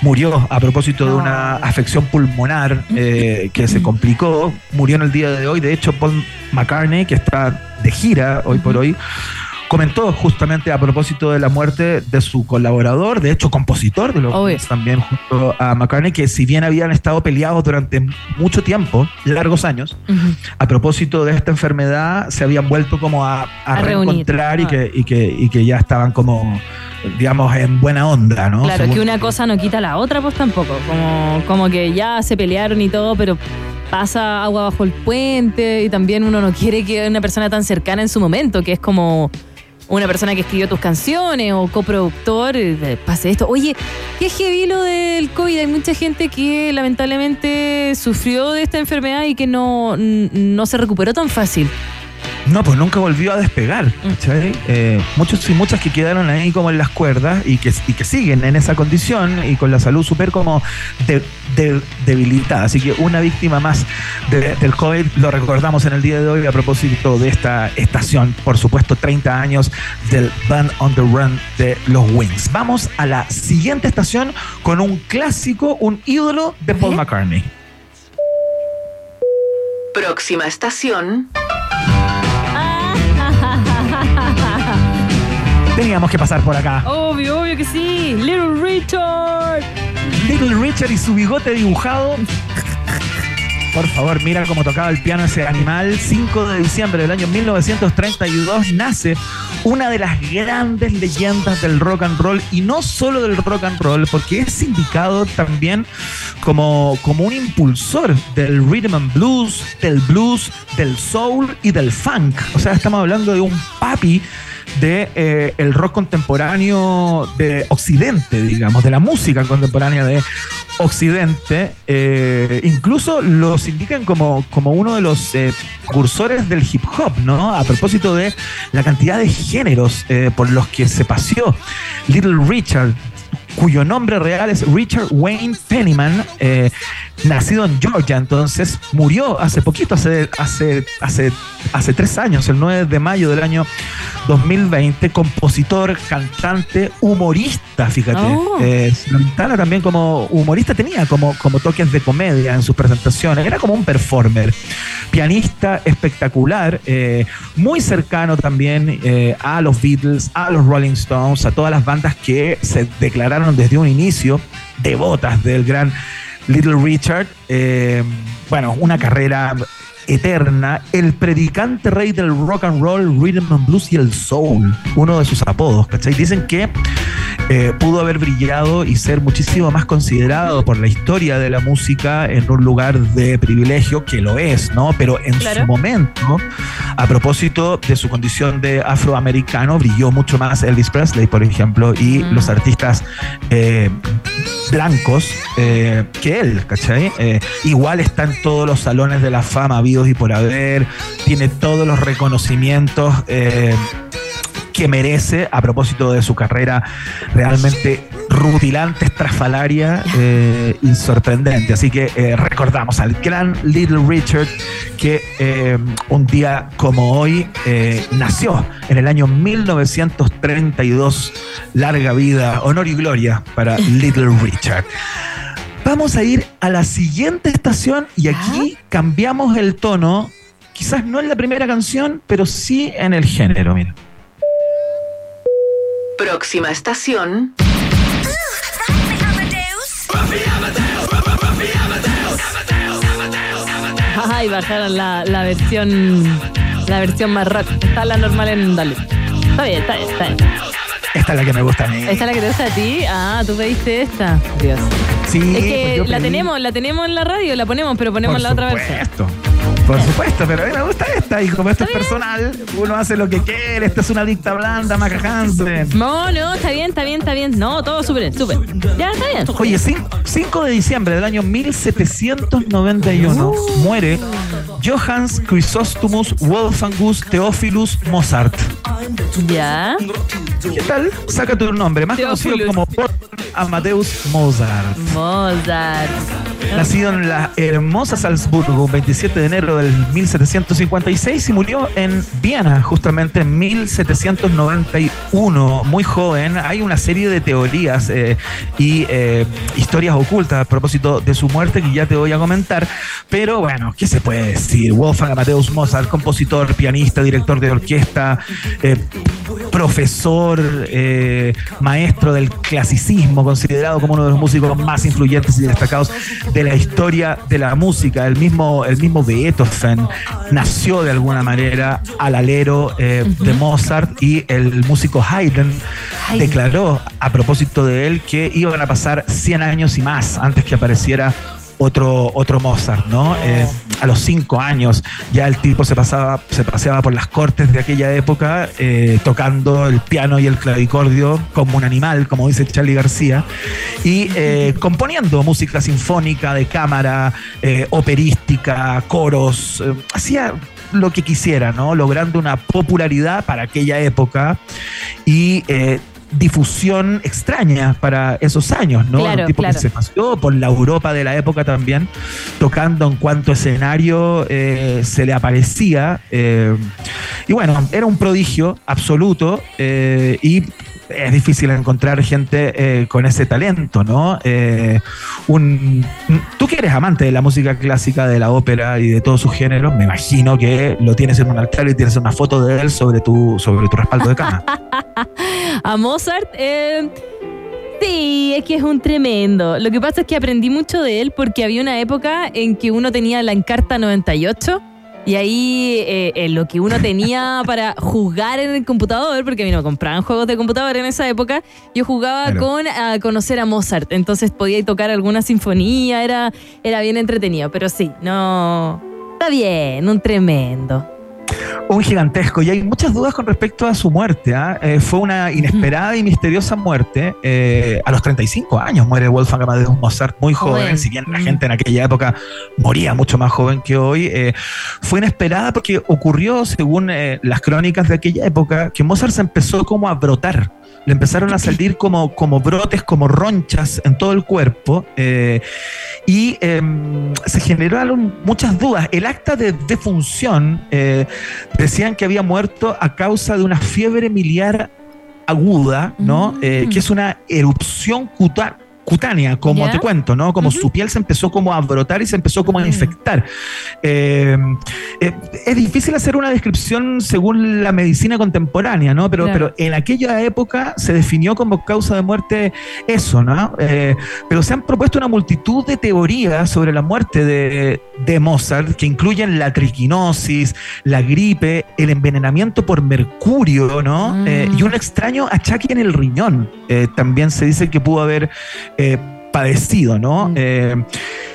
murió a propósito de una afección pulmonar que se complicó. Murió en el día de hoy. De hecho, Paul McCartney, que está de gira hoy por hoy, comentó justamente a propósito de la muerte de su colaborador, de hecho compositor de los también junto a McCartney, que si bien habían estado peleados durante mucho tiempo, largos años, a propósito de esta enfermedad se habían vuelto como a, reencontrar y, que, y, que, y que ya estaban como digamos, en buena onda, ¿no? Claro, que una cosa no quita la otra, pues tampoco. Como, como que ya se pelearon y todo, pero pasa agua bajo el puente y también uno no quiere que una persona tan cercana en su momento, que es como una persona que escribió tus canciones o coproductor, eh, pase esto. Oye, qué heavy lo del COVID. Hay mucha gente que lamentablemente sufrió de esta enfermedad y que no, no se recuperó tan fácil. No, pues nunca volvió a despegar. Mm. Eh, muchos y muchas que quedaron ahí como en las cuerdas y que, que siguen en esa condición y con la salud súper como debilitada. Así que una víctima más del COVID lo recordamos en el día de hoy a propósito de esta estación, por supuesto, 30 años del Band on the Run de los Wings. Vamos a la siguiente estación con un clásico, un ídolo de Paul McCartney. Próxima estación. Teníamos que pasar por acá. Obvio, obvio que sí. Little Richard. Little Richard y su bigote dibujado. Por favor, mira cómo tocaba el piano ese animal. 5 de diciembre del año 1932 nace una de las grandes leyendas del rock and roll y no solo del rock and roll, porque es indicado también como, como un impulsor del rhythm and blues, del blues, del soul y del funk. O sea, estamos hablando de un papi de eh, el rock contemporáneo de Occidente, digamos, de la música contemporánea de Occidente. Eh, incluso los indican como, como uno de los eh, cursores del hip hop, ¿no? A propósito de la cantidad de géneros por los que se paseó Little Richard, cuyo nombre real es Richard Wayne Pennyman, eh, nacido en Georgia, entonces murió hace poquito, hace, hace, hace, hace tres años, el 9 de mayo del año 2020, compositor, cantante, humorista, fíjate. Oh. Eh, también como humorista tenía como, como toques de comedia en sus presentaciones, era como un performer, pianista espectacular, eh, muy cercano también eh, a los Beatles, a los Rolling Stones, a todas las bandas que se declararon desde un inicio devotas del gran Little Richard. Eh, bueno, una carrera eterna, el predicante rey del rock and roll, rhythm and blues y el soul, uno de sus apodos, ¿cachai? Dicen que eh, pudo haber brillado y ser muchísimo más considerado por la historia de la música en un lugar de privilegio, que lo es, ¿no? Pero en su momento, a propósito de su condición de afroamericano, brilló mucho más Elvis Presley, por ejemplo, y mm. los artistas eh, blancos eh, que él, ¿cachai? igual está en todos los salones de la fama habidos y por haber, tiene todos los reconocimientos que merece a propósito de su carrera realmente rutilante, estrafalaria eh, y sorprendente. Así que eh, recordamos al gran Little Richard que eh, un día como hoy nació en el año 1932. Larga vida, honor y gloria para Little Richard. Vamos a ir a la siguiente estación y aquí cambiamos el tono. Quizás no en la primera canción, pero sí en el género, mira. Próxima estación. Ay, bajaron la, la versión la versión más rock. Está la normal en Dale. Está bien, está bien, está bien. Esta es la que me gusta a mí. ¿Esta es la que te gusta a ti? Ah, tú pediste esta. Dios. Sí, es que la tenemos, la tenemos en la radio, la ponemos, pero ponemos la otra versión. Por supuesto, pero a mí me gusta esta y como esto es personal, uno hace lo que quiere, esta es una dicta blanda, Maca Hansen. No, no, está bien, está bien, está bien. No, todo súper, súper. Ya, está bien. Oye, 5 de diciembre del año 1791 muere Johannes Chrysostomus Wolfgangus Theophilus Mozart. ¿Ya? ¿Qué tal? Saca tu nombre, más conocido como Amadeus Mozart. Mozart. Nacido en la hermosa Salzburgo, 27 de enero del 1756 y murió en Viena, justamente en 1791, muy joven. Hay una serie de teorías eh, y eh, historias ocultas a propósito de su muerte que ya te voy a comentar. Pero bueno, ¿qué se puede decir? Wolfgang Amadeus Mozart, compositor, pianista, director de orquesta, eh, profesor, maestro del clasicismo, considerado como uno de los músicos más influyentes y destacados de la historia de la música. El mismo, el mismo Beethoven nació de alguna manera al alero eh, de Mozart y el músico Haydn declaró a propósito de él que iban a pasar 100 años y más antes que apareciera otro, otro Mozart, ¿no? Eh, a los cinco años ya el tipo se pasaba, se paseaba por las cortes de aquella época, eh, tocando el piano y el clavicordio como un animal, como dice Charlie García, y eh, componiendo música sinfónica, de cámara, operística, coros, hacía lo que quisiera, ¿no? Logrando una popularidad para aquella época y difusión extraña para esos años, ¿no? Claro, tipo que se pasó por la Europa de la época también, tocando en cuanto escenario eh, se le aparecía. Eh, y bueno, era un prodigio absoluto eh, y es difícil encontrar gente eh, con ese talento, ¿no? Eh, tú que eres amante de la música clásica, de la ópera y de todos sus géneros, me imagino que lo tienes en un altar y tienes una foto de él sobre tu, sobre tu respaldo de cama. A Mozart, eh, Sí, es que es un tremendo. Lo que pasa es que aprendí mucho de él porque había una época en que uno tenía la Encarta 98 y ahí eh, eh, lo que uno tenía para jugar en el computador, porque a mí no me compraban juegos de computador en esa época, yo jugaba con a conocer a Mozart. Entonces podía tocar alguna sinfonía, era, era bien entretenido. Pero sí, no. Está bien, un tremendo un gigantesco. Y hay muchas dudas con respecto a su muerte. ¿ah? Eh, fue una inesperada y misteriosa muerte. Eh, a los 35 años muere Wolfgang Amadeus Mozart, muy joven, si bien la gente en aquella época moría mucho más joven que hoy. Eh, fue inesperada porque ocurrió, según las crónicas de aquella época, que Mozart se empezó como a brotar le empezaron a salir como, como brotes, como ronchas en todo el cuerpo y em, se generaron muchas dudas. El acta de defunción decían que había muerto a causa de una fiebre miliar aguda, ¿no? Eh, que es una erupción cutánea cutánea, como te cuento, ¿no? Como su piel se empezó como a brotar y se empezó como a infectar. Eh, eh, es difícil hacer una descripción según la medicina contemporánea, ¿no? Pero, pero en aquella época se definió como causa de muerte eso, ¿no? Eh, pero se han propuesto una multitud de teorías sobre la muerte de, Mozart que incluyen la triquinosis, la gripe, el envenenamiento por mercurio, ¿no? Mm. y un extraño achaque en el riñón. también se dice que pudo haber eh, padecido, ¿no? Mm. Eh,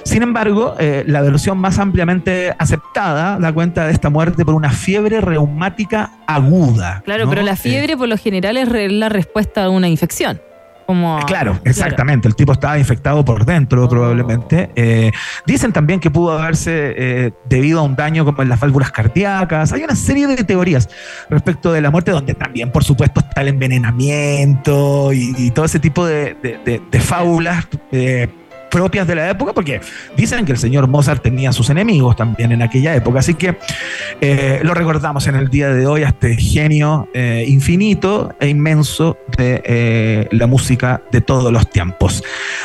sin embargo, eh, la versión más ampliamente aceptada da cuenta de esta muerte por una fiebre reumática aguda. Claro, pero la fiebre por lo general es la respuesta a una infección. Eh, claro, exactamente. El tipo estaba infectado por dentro, oh. probablemente. Eh, dicen también que pudo haberse eh, debido a un daño como en las válvulas cardíacas. Hay una serie de teorías respecto de la muerte, donde también, por supuesto, está el envenenamiento y, todo ese tipo de, de, de fábulas propias de la época, porque dicen que el señor Mozart tenía sus enemigos también en aquella época. Así que eh, lo recordamos en el día de hoy a este genio eh, infinito e inmenso de eh, la música de todos los tiempos.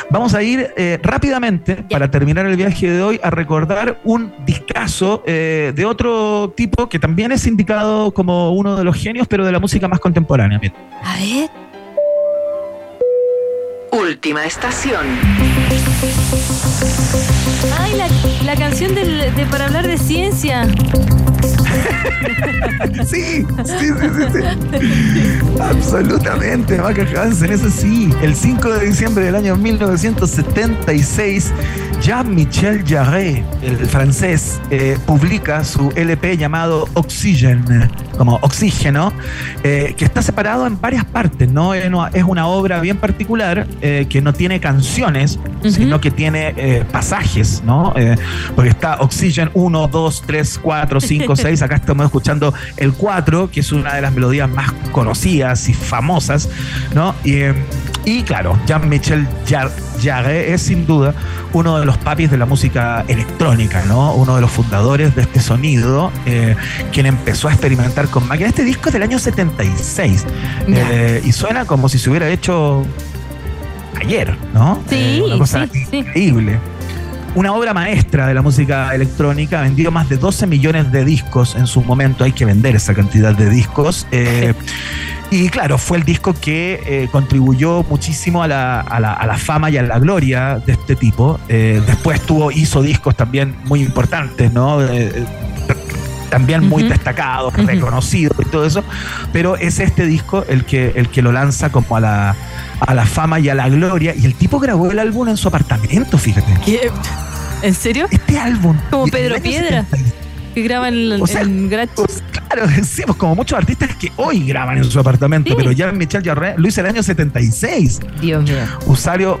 Vamos a ir rápidamente, para terminar el viaje de hoy, a recordar un discazo de otro tipo que también es indicado como uno de los genios, pero de la música más contemporánea. A ver. Última estación. Ay, la, canción de para hablar de ciencia. sí, sí, sí, sí, Absolutamente, Maca Hansen, eso sí. El 5 de diciembre del año 1976, Jean-Michel Jarre, el francés, eh, publica su LP llamado Oxygen, como oxígeno, eh, que está separado en varias partes, ¿no? Es una obra bien particular eh, que no tiene canciones, sino que tiene pasajes, ¿no? porque está Oxygen 1, 2, 3, 4, 5, 6, acá estamos escuchando el 4, que es una de las melodías más conocidas y famosas, ¿no? Y, claro, Jean-Michel Jarre es sin duda uno de los papis de la música electrónica, ¿no? Uno de los fundadores de este sonido, eh, quien empezó a experimentar con máquinas. Este disco es del año 76 eh, y suena como si se hubiera hecho ayer, ¿no? Sí, eh, una cosa increíble una obra maestra de la música electrónica, vendió más de 12 millones de discos en su momento, hay que vender esa cantidad de discos. Eh, y claro, fue el disco que eh, contribuyó muchísimo a la, fama y a la gloria de este tipo. Eh, después tuvo, hizo discos también muy importantes, ¿no? También muy destacados, reconocidos y todo eso, pero es este disco el que, el que lo lanza como a la, a la fama y a la gloria. Y el tipo grabó el álbum en su apartamento, fíjate. ¿En serio? Este álbum. Como Pedro Piedra. Que graban en, en pues, Claro, decimos, como muchos artistas que hoy graban en su apartamento, pero ya Michel Jarre lo hizo el año 76. Dios mío. Usario,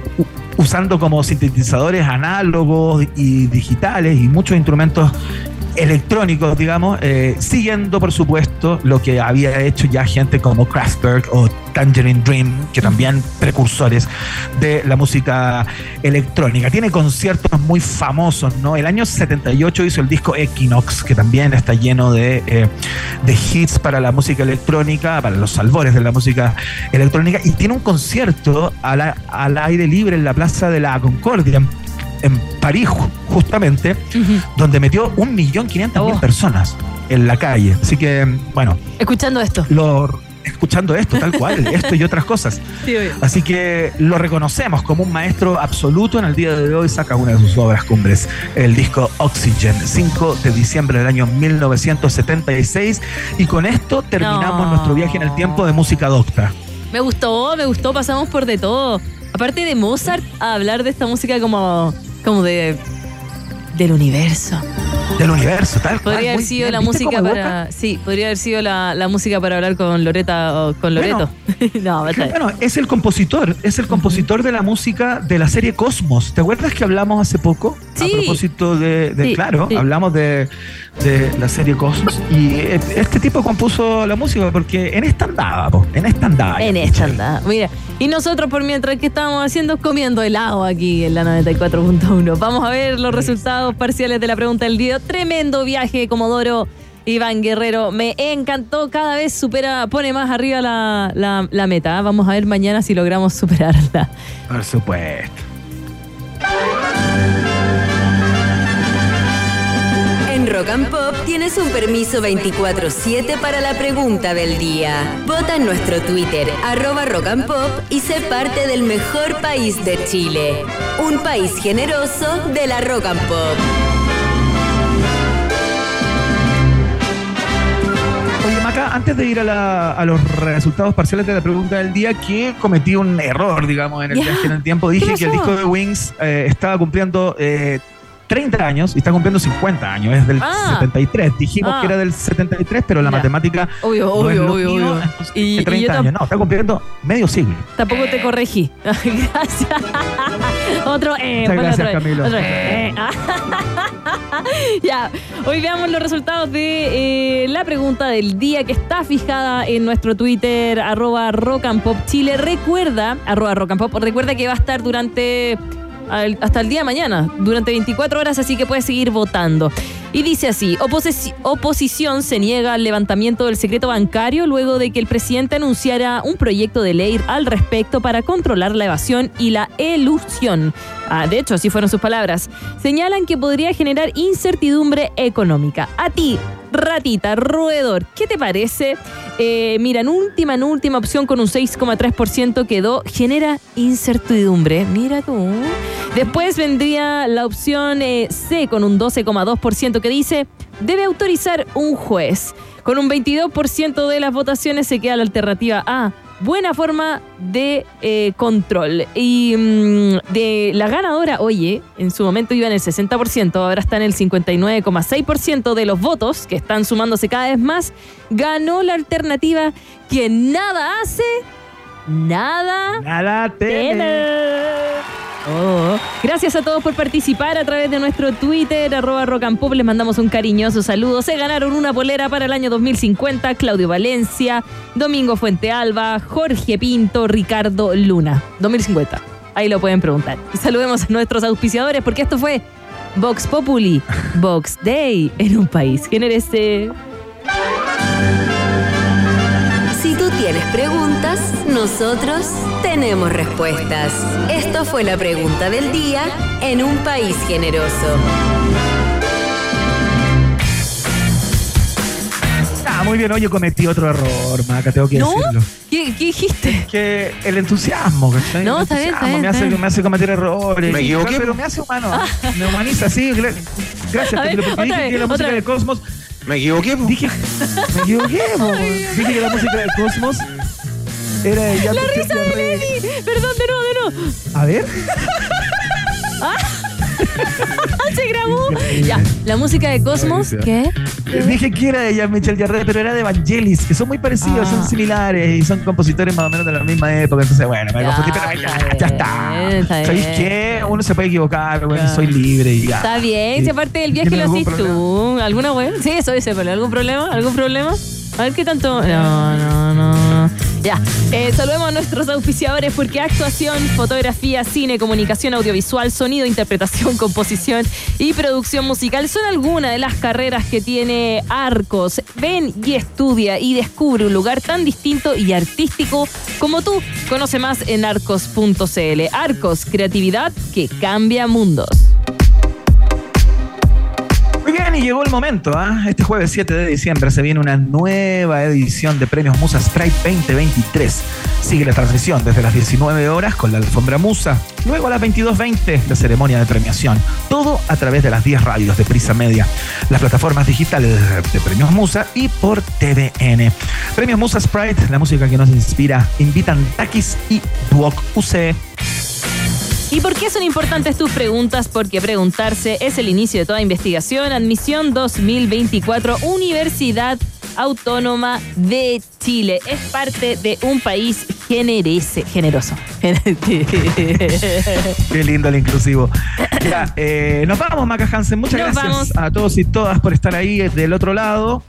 usando como sintetizadores análogos y digitales y muchos instrumentos electrónicos, digamos, eh, siguiendo por supuesto lo que había hecho ya gente como Kraftwerk o Tangerine Dream, que también precursores de la música electrónica. Tiene conciertos muy famosos, ¿no? El año 78 hizo el disco Equinox, que también está lleno de, eh, de hits para la música electrónica, para los albores de la música electrónica, y tiene un concierto al aire libre en la Plaza de la Concordia en París, justamente, donde metió un millón quinientas mil oh. personas en la calle. Así que, bueno. Escuchando esto. Lo, escuchando esto, tal cual, esto y otras cosas. Así que lo reconocemos como un maestro absoluto. En el día de hoy saca una de sus obras cumbres, el disco Oxygen, 5 de diciembre del año 1976. Y con esto terminamos nuestro viaje en el tiempo de música docta. Me gustó, me gustó, pasamos por de todo. Aparte de Mozart, a hablar de esta música como, como de del universo. Del universo, tal cual. Podría haber sido la música para. Sí, podría haber sido la, la, música para hablar con Loreta o con Loreto. no, bueno, es el compositor, es el compositor de la música de la serie Cosmos. ¿Te acuerdas que hablamos hace poco? Sí. A propósito de, claro, hablamos de, de, la serie Cosmos. Y este tipo compuso la música porque en esta andaba, en esta andaba. En esta andaba. Mira, y nosotros por mientras que estábamos haciendo, comiendo helado aquí en la 94.1. Vamos a ver los resultados parciales de la pregunta del día. Tremendo viaje, Comodoro. Iván Guerrero, me encantó, cada vez supera, pone más arriba la, la meta. Vamos a ver mañana si logramos superarla. Por supuesto. Rock and Pop tienes un permiso 24-7 para la pregunta del día. Vota en nuestro Twitter, arroba Rock and Pop, y sé parte del mejor país de Chile. Un país generoso de la Rock and Pop. Oye, Maca, antes de ir a, los resultados parciales de la pregunta del día, que cometí un error, digamos, en el viaje en el tiempo. Dije que el disco de Wings eh, estaba cumpliendo eh, 30 años y está cumpliendo 50 años, es del 73. Ah. Dijimos que era del 73, pero la matemática. Obvio, obvio, obvio, Y, 30 años, no, está cumpliendo medio siglo. Tampoco te corregí. gracias. otro, eh, Muchas gracias, Camilo. Eh. ya, hoy veamos los resultados de eh, la pregunta del día que está fijada en nuestro Twitter, arroba rock and pop Chile. Recuerda, arroba rock and pop, recuerda que va a estar durante hasta el día de mañana, durante 24 horas, así que puedes seguir votando. Y dice así, oposición se niega al levantamiento del secreto bancario luego de que el presidente anunciara un proyecto de ley al respecto para controlar la evasión y la elusión. Ah, de hecho, así fueron sus palabras. Señalan que podría generar incertidumbre económica. A ti, ratita, roedor, ¿qué te parece? Eh, mira, en última, en última opción con un 6,3% quedó, genera incertidumbre. Mira tú. Después vendría la opción eh, C con un 12,2% que dice, debe autorizar un juez. Con un 22% de las votaciones se queda la alternativa A, buena forma de eh, control. Y mm, de la ganadora, oye, en su momento iba en el 60%, ahora está en el 59,6% de los votos, que están sumándose cada vez más, ganó la alternativa que nada hace, nada, nada. Oh. Gracias a todos por participar a través de nuestro Twitter, arroba rock and pop. Les mandamos un cariñoso saludo. Se ganaron una polera para el año 2050. Claudio Valencia, Domingo Fuente Alba, Jorge Pinto, Ricardo Luna. 2050. Ahí lo pueden preguntar. saludemos a nuestros auspiciadores porque esto fue Vox Populi, Vox Day en un país generese. Si tú tienes preguntas, nosotros tenemos respuestas. Esto fue la pregunta del día en un país generoso. Ah, muy bien, oye, cometí otro error, Maca, tengo que decirlo. ¿Qué, ¿Qué, dijiste? que el entusiasmo, ¿cachai? No, está bien, está bien, me, hace, me hace cometer errores. Me equivoqué. Pero me hace humano. Ah. Me humaniza, sí. Gracias, porque dije que la música del cosmos me equivoqué, Dije, me equivoqué, Dije que la música del cosmos era de La risa de Lenny. Perdón, de nuevo, de nuevo. A ver. ¿Ah? Se grabó. Ya, la música de Cosmos, ¿qué? Dije que era de Jean Michel Jarre, pero era de Vangelis, que son muy parecidos, son ah. similares y son compositores más o menos de la misma época. Entonces, bueno, me confundí, pero ya, ya está. ¿Sabéis qué? Uno se puede equivocar, bueno, soy libre y ya. Está bien, si aparte del viaje lo haces tú. ¿Alguna buena? Sí, eso dice, pero ¿algún problema? ¿Algún problema? A ver qué tanto. No, no, no. Ya. Eh, saludemos a nuestros auspiciadores porque actuación, fotografía, cine, comunicación audiovisual, sonido, interpretación, composición y producción musical son algunas de las carreras que tiene Arcos. Ven y estudia y descubre un lugar tan distinto y artístico como tú. Conoce más en arcos.cl. Arcos, creatividad que cambia mundos. Y llegó el momento. ¿ah? Este jueves 7 de diciembre se viene una nueva edición de Premios Musa Strike 2023. Sigue la transmisión desde las 19 horas con la alfombra Musa. Luego a las 22.20 la ceremonia de premiación. Todo a través de las 10 radios de Prisa Media, las plataformas digitales de Premios Musa y por TVN. Premios Musa Sprite, la música que nos inspira. Invitan Takis y Duoc UC. ¿Y por qué son importantes tus preguntas? Porque preguntarse es el inicio de toda investigación. Admisión 2024, Universidad Autónoma de Chile. Es parte de un país generese, generoso. Qué lindo el inclusivo. Ya, eh, nos vamos, Maca Hansen. Muchas Nos gracias vamos. a todos y todas por estar ahí del otro lado.